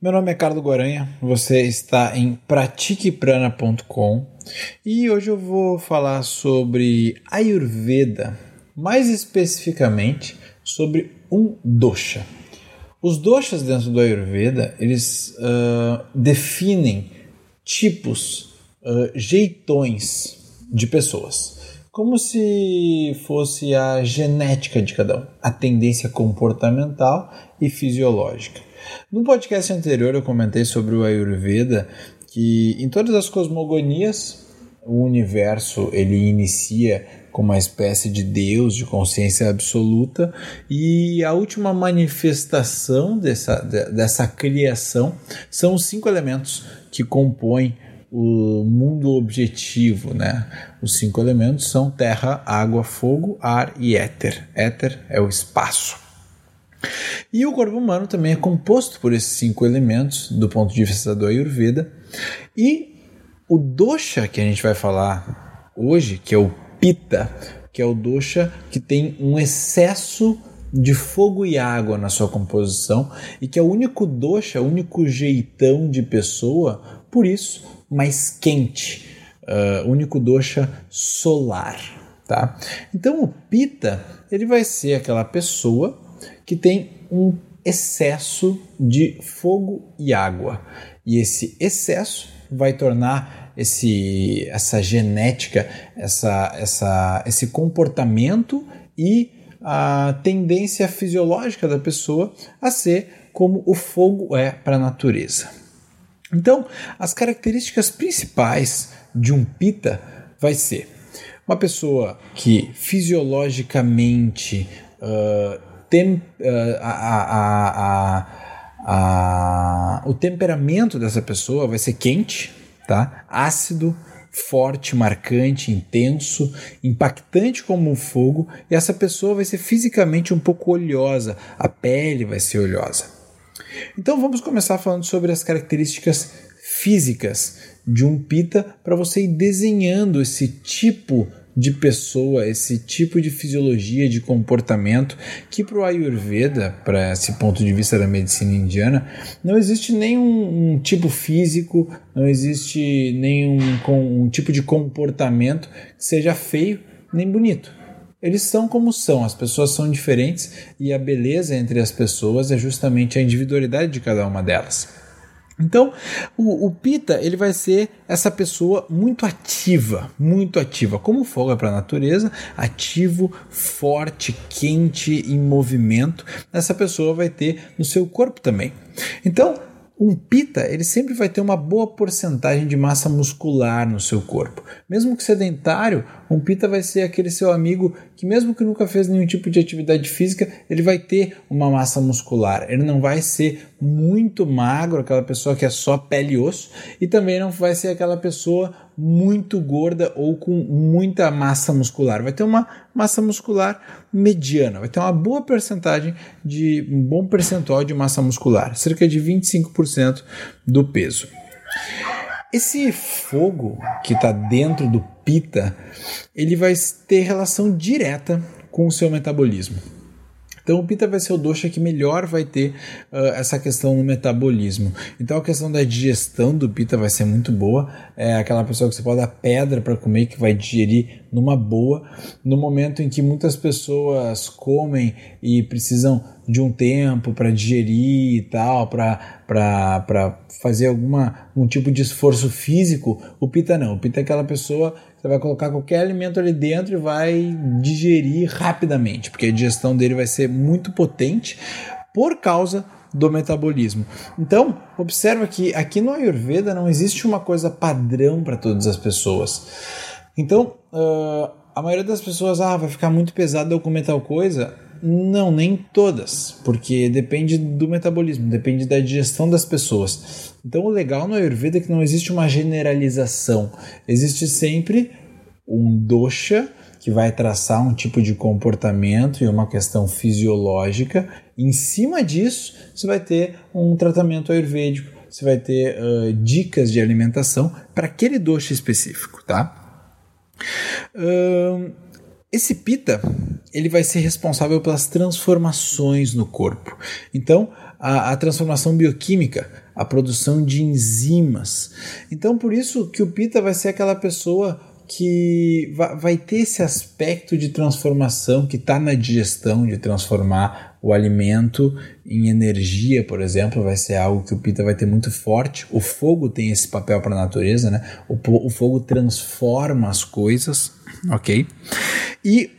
Meu nome é Carlos Guaranha, você está em pratiqueprana.com e hoje eu vou falar sobre Ayurveda, mais especificamente sobre um dosha. Os doshas dentro do Ayurveda, eles uh, definem tipos, uh, jeitões de pessoas, como se fosse a genética de cada um, a tendência comportamental e fisiológica. No podcast anterior eu comentei sobre o Ayurveda que em todas as cosmogonias o universo ele inicia com uma espécie de Deus, de consciência absoluta, e a última manifestação dessa, dessa criação são os cinco elementos que compõem o mundo objetivo, né? Os cinco elementos são terra, água, fogo, ar e éter. Éter é o espaço. E o corpo humano também é composto por esses cinco elementos do ponto de vista do Ayurveda. E o dosha que a gente vai falar hoje, que é o Pitta, que é o dosha que tem um excesso de fogo e água na sua composição e que é o único dosha, o único jeitão de pessoa, por isso mais quente, uh, único dosha solar, tá? Então o Pitta ele vai ser aquela pessoa que tem um excesso de fogo e água. E esse excesso vai tornar esse, essa genética, essa, essa, esse comportamento e a tendência fisiológica da pessoa a ser como o fogo é para a natureza. Então, as características principais de um pita vai ser uma pessoa que fisiologicamente uh, tem, uh, a, a, a, o temperamento dessa pessoa vai ser quente, tá? ácido, forte, marcante, intenso, impactante como um fogo, e essa pessoa vai ser fisicamente um pouco oleosa, a pele vai ser oleosa. Então vamos começar falando sobre as características físicas de um pita para você ir desenhando esse tipo de pessoa, esse tipo de fisiologia, de comportamento, que para o Ayurveda, para esse ponto de vista da medicina indiana, não existe nenhum um tipo físico, não existe nenhum um tipo de comportamento que seja feio nem bonito. Eles são como são, as pessoas são diferentes e a beleza entre as pessoas é justamente a individualidade de cada uma delas. Então, o, o, Pita ele vai ser essa pessoa muito ativa, muito ativa, como fogo é para a natureza, ativo, forte, quente, em movimento. Essa pessoa vai ter no seu corpo também. Então, um pita, ele sempre vai ter uma boa porcentagem de massa muscular no seu corpo. Mesmo que sedentário, um pita vai ser aquele seu amigo que mesmo que nunca fez nenhum tipo de atividade física, ele vai ter uma massa muscular. Ele não vai ser muito magro, aquela pessoa que é só pele e osso, e também não vai ser aquela pessoa muito gorda ou com muita massa muscular. Vai ter uma massa muscular mediana, vai ter uma boa percentagem de um bom percentual de massa muscular, cerca de 25% do peso. Esse fogo que está dentro do pita, ele vai ter relação direta com o seu metabolismo. Então, o Pita vai ser o dosha que melhor vai ter uh, essa questão no metabolismo. Então, a questão da digestão do Pita vai ser muito boa. É aquela pessoa que você pode dar pedra para comer, que vai digerir numa boa. No momento em que muitas pessoas comem e precisam de um tempo para digerir e tal, para fazer alguma um tipo de esforço físico, o Pita não. O Pita é aquela pessoa você vai colocar qualquer alimento ali dentro e vai digerir rapidamente, porque a digestão dele vai ser muito potente por causa do metabolismo. Então, observa que aqui no Ayurveda não existe uma coisa padrão para todas as pessoas. Então, uh, a maioria das pessoas, ah, vai ficar muito pesado eu comer tal coisa. Não, nem todas, porque depende do metabolismo, depende da digestão das pessoas. Então, o legal no Ayurveda é que não existe uma generalização, existe sempre um dosha que vai traçar um tipo de comportamento e uma questão fisiológica. Em cima disso, você vai ter um tratamento ayurvédico, você vai ter uh, dicas de alimentação para aquele dosha específico, tá? Uh, esse pita ele vai ser responsável pelas transformações no corpo. Então, a, a transformação bioquímica, a produção de enzimas. Então, por isso que o Pita vai ser aquela pessoa que vai ter esse aspecto de transformação que está na digestão, de transformar o alimento em energia, por exemplo, vai ser algo que o Pita vai ter muito forte. O fogo tem esse papel para a natureza, né? O, o fogo transforma as coisas, ok? E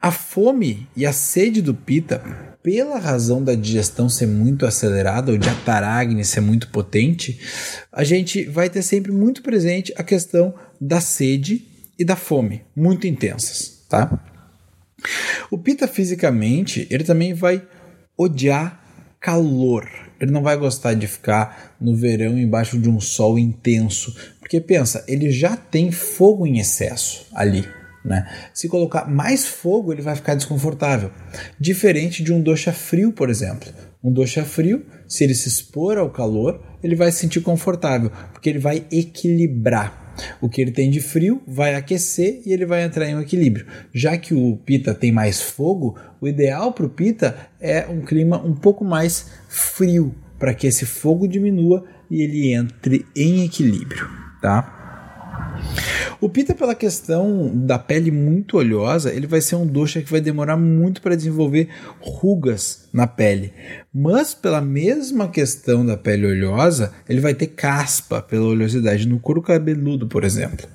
a fome e a sede do Pita, pela razão da digestão ser muito acelerada, ou de ataragni ser muito potente, a gente vai ter sempre muito presente a questão da sede e da fome, muito intensas, tá? O Pita fisicamente, ele também vai odiar calor. Ele não vai gostar de ficar no verão embaixo de um sol intenso, porque pensa, ele já tem fogo em excesso ali, né? Se colocar mais fogo, ele vai ficar desconfortável. Diferente de um dosha frio, por exemplo. Um dosha frio, se ele se expor ao calor, ele vai se sentir confortável, porque ele vai equilibrar. O que ele tem de frio vai aquecer e ele vai entrar em um equilíbrio. Já que o Pita tem mais fogo, o ideal para o Pita é um clima um pouco mais frio, para que esse fogo diminua e ele entre em equilíbrio, tá? O Pita, pela questão da pele muito oleosa, ele vai ser um dosha que vai demorar muito para desenvolver rugas na pele. Mas, pela mesma questão da pele oleosa, ele vai ter caspa pela oleosidade no couro cabeludo, por exemplo.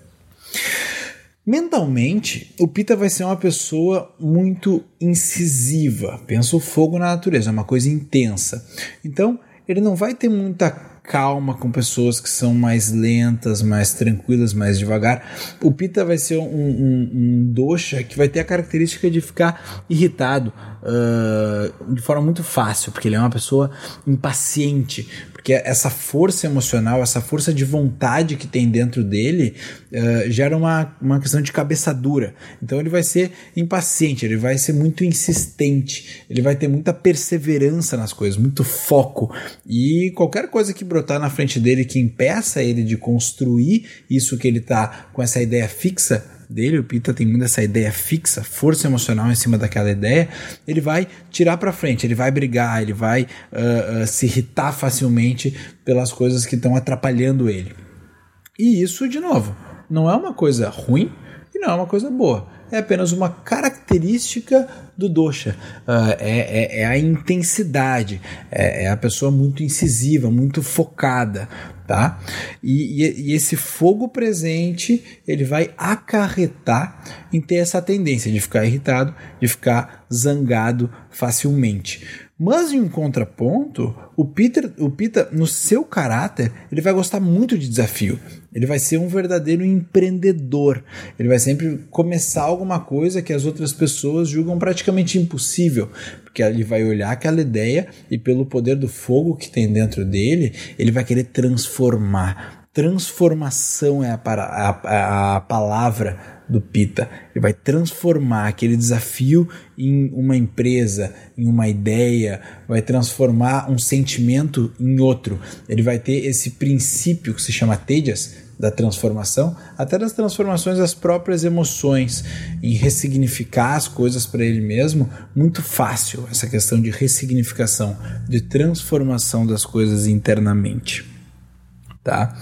Mentalmente, o Pita vai ser uma pessoa muito incisiva. Pensa o fogo na natureza, é uma coisa intensa. Então, ele não vai ter muita calma com pessoas que são mais lentas, mais tranquilas, mais devagar. O Pita vai ser um, um, um que vai ter a característica de ficar irritado uh, de forma muito fácil, porque ele é uma pessoa impaciente, porque essa força emocional, essa força de vontade que tem dentro dele uh, gera uma, uma questão de cabeça dura. Então ele vai ser impaciente, ele vai ser muito insistente, ele vai ter muita perseverança nas coisas, muito foco. E qualquer coisa que brotar na frente dele que impeça ele de construir isso que ele está com essa ideia fixa, dele, o Pita tem muito essa ideia fixa, força emocional em cima daquela ideia, ele vai tirar para frente, ele vai brigar, ele vai uh, uh, se irritar facilmente pelas coisas que estão atrapalhando ele. E isso, de novo, não é uma coisa ruim e não é uma coisa boa. É apenas uma característica do dosha. Uh, é, é, é, a intensidade, é, é, a pessoa muito incisiva, muito focada tá? E, e, e, esse fogo presente ele vai acarretar em ter essa tendência de ficar irritado, de ficar zangado facilmente. Mas em um contraponto, o Peter, o Pita, no seu caráter, ele vai gostar muito de desafio. Ele vai ser um verdadeiro empreendedor. Ele vai sempre começar alguma coisa que as outras pessoas julgam praticamente impossível, porque ele vai olhar aquela ideia e pelo poder do fogo que tem dentro dele, ele vai querer transformar. Transformação é a, a, a palavra do Pita. Ele vai transformar aquele desafio em uma empresa, em uma ideia, vai transformar um sentimento em outro. Ele vai ter esse princípio que se chama Tejas, da transformação, até das transformações das próprias emoções, em ressignificar as coisas para ele mesmo, muito fácil essa questão de ressignificação, de transformação das coisas internamente. Tá?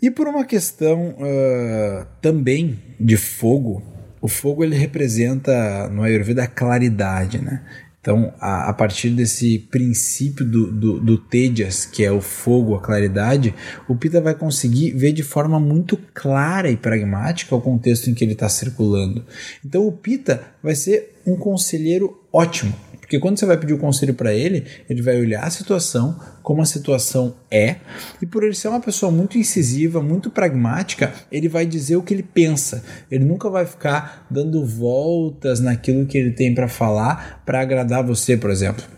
E por uma questão uh, também de fogo, o fogo ele representa no Ayurveda a claridade, né? Então, a, a partir desse princípio do, do, do Tejas, que é o fogo, a claridade, o Pita vai conseguir ver de forma muito clara e pragmática o contexto em que ele está circulando. Então, o Pita vai ser um conselheiro ótimo porque quando você vai pedir o conselho para ele, ele vai olhar a situação, como a situação é, e por ele ser uma pessoa muito incisiva, muito pragmática, ele vai dizer o que ele pensa. Ele nunca vai ficar dando voltas naquilo que ele tem para falar para agradar você, por exemplo.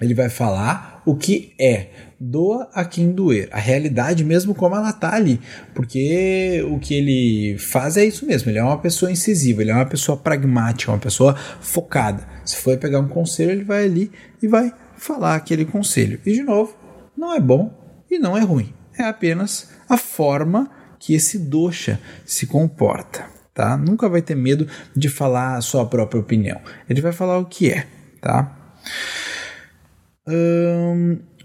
Ele vai falar o que é doa a quem doer. A realidade mesmo como ela tá ali. Porque o que ele faz é isso mesmo. Ele é uma pessoa incisiva, ele é uma pessoa pragmática, uma pessoa focada. Se for pegar um conselho, ele vai ali e vai falar aquele conselho. E de novo, não é bom e não é ruim. É apenas a forma que esse doxa se comporta, tá? Nunca vai ter medo de falar a sua própria opinião. Ele vai falar o que é, tá?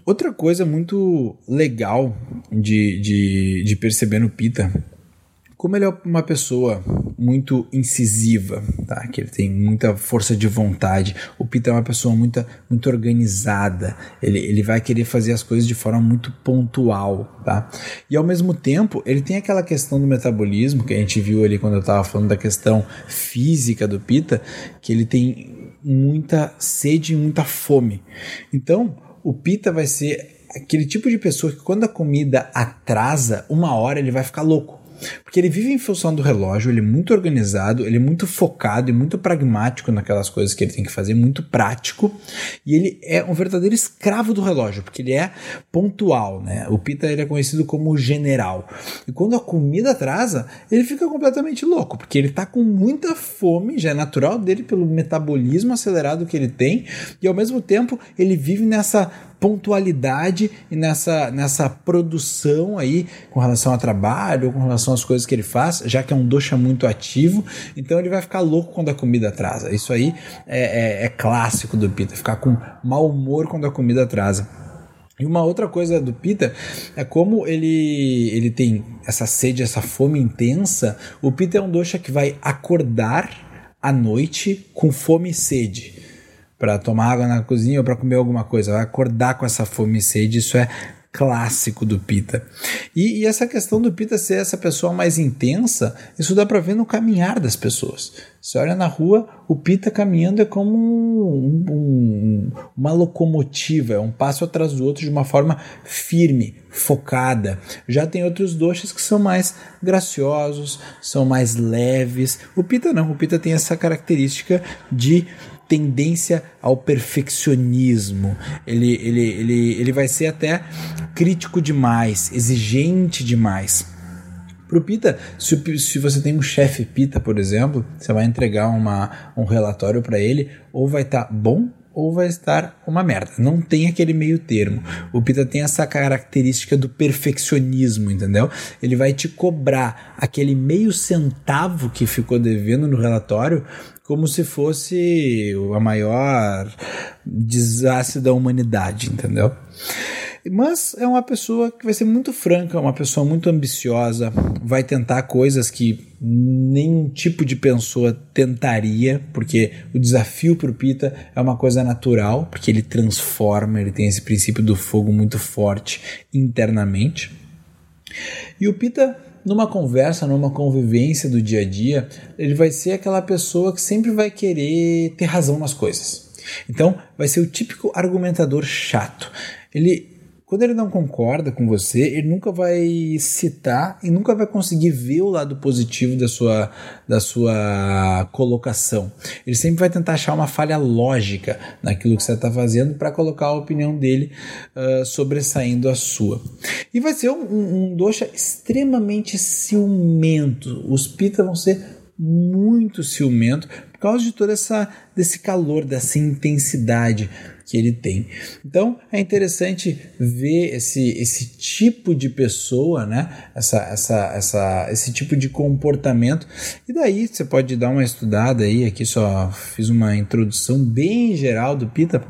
Outra coisa muito legal de, de, de perceber no Pita como ele é uma pessoa muito incisiva, tá? que ele tem muita força de vontade, o Peter é uma pessoa muito, muito organizada, ele, ele vai querer fazer as coisas de forma muito pontual. Tá? E ao mesmo tempo, ele tem aquela questão do metabolismo, que a gente viu ali quando eu estava falando da questão física do Pita, que ele tem muita sede e muita fome. Então, o Pita vai ser aquele tipo de pessoa que quando a comida atrasa uma hora, ele vai ficar louco. Porque ele vive em função do relógio, ele é muito organizado, ele é muito focado e muito pragmático naquelas coisas que ele tem que fazer, muito prático. E ele é um verdadeiro escravo do relógio, porque ele é pontual, né? O Pita ele é conhecido como general. E quando a comida atrasa, ele fica completamente louco, porque ele tá com muita fome, já é natural dele pelo metabolismo acelerado que ele tem, e ao mesmo tempo ele vive nessa pontualidade e nessa, nessa produção aí com relação ao trabalho, com relação às coisas que ele faz, já que é um doxa muito ativo, então ele vai ficar louco quando a comida atrasa. Isso aí é, é, é clássico do Pita, ficar com mau humor quando a comida atrasa. E uma outra coisa do Pita é como ele, ele tem essa sede, essa fome intensa. O Pita é um doxa que vai acordar à noite com fome e sede para tomar água na cozinha ou para comer alguma coisa, vai acordar com essa fome e sede, isso é clássico do Pita. E, e, essa questão do Pita ser essa pessoa mais intensa, isso dá para ver no caminhar das pessoas. Você olha na rua, o Pita caminhando é como um, um, uma locomotiva, é um passo atrás do outro de uma forma firme, focada. Já tem outros doces que são mais graciosos, são mais leves. O Pita não, o Pita tem essa característica de tendência ao perfeccionismo. Ele, ele, ele, ele vai ser até crítico demais, exigente demais. Pro Pita, se, se você tem um chefe Pita, por exemplo, você vai entregar uma, um relatório para ele, ou vai estar tá bom ou vai estar uma merda. Não tem aquele meio termo. O Pita tem essa característica do perfeccionismo, entendeu? Ele vai te cobrar aquele meio centavo que ficou devendo no relatório como se fosse a maior desastre da humanidade, entendeu? Mas é uma pessoa que vai ser muito franca, uma pessoa muito ambiciosa, vai tentar coisas que nenhum tipo de pessoa tentaria, porque o desafio para o Pita é uma coisa natural, porque ele transforma, ele tem esse princípio do fogo muito forte internamente. E o Pita numa conversa, numa convivência do dia a dia, ele vai ser aquela pessoa que sempre vai querer ter razão nas coisas. Então, vai ser o típico argumentador chato. Ele quando ele não concorda com você, ele nunca vai citar e nunca vai conseguir ver o lado positivo da sua, da sua colocação. Ele sempre vai tentar achar uma falha lógica naquilo que você está fazendo para colocar a opinião dele uh, sobressaindo a sua. E vai ser um, um, doxa extremamente ciumento. Os pita vão ser muito ciumento por causa de todo essa desse calor, dessa intensidade que ele tem. Então é interessante ver esse, esse tipo de pessoa, né? essa, essa, essa, esse tipo de comportamento. E daí você pode dar uma estudada aí, aqui só fiz uma introdução bem geral do Pita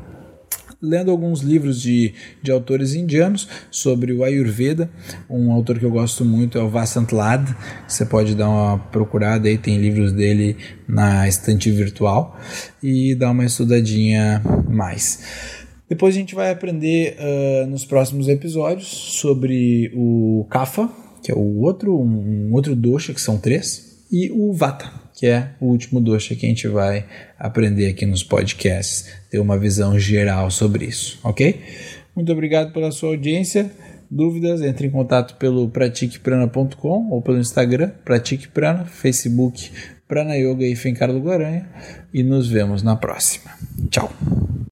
lendo alguns livros de, de autores indianos sobre o Ayurveda. Um autor que eu gosto muito é o Vasant Lad. Você pode dar uma procurada aí, tem livros dele na estante virtual e dar uma estudadinha mais. Depois a gente vai aprender uh, nos próximos episódios sobre o Kapha, que é o outro, um, um outro dosha, que são três, e o Vata que é o último doce que a gente vai aprender aqui nos podcasts, ter uma visão geral sobre isso, ok? Muito obrigado pela sua audiência. Dúvidas, entre em contato pelo pratiqueprana.com ou pelo Instagram, pratiqueprana, Facebook, Prana Yoga e do Guaranha e nos vemos na próxima. Tchau!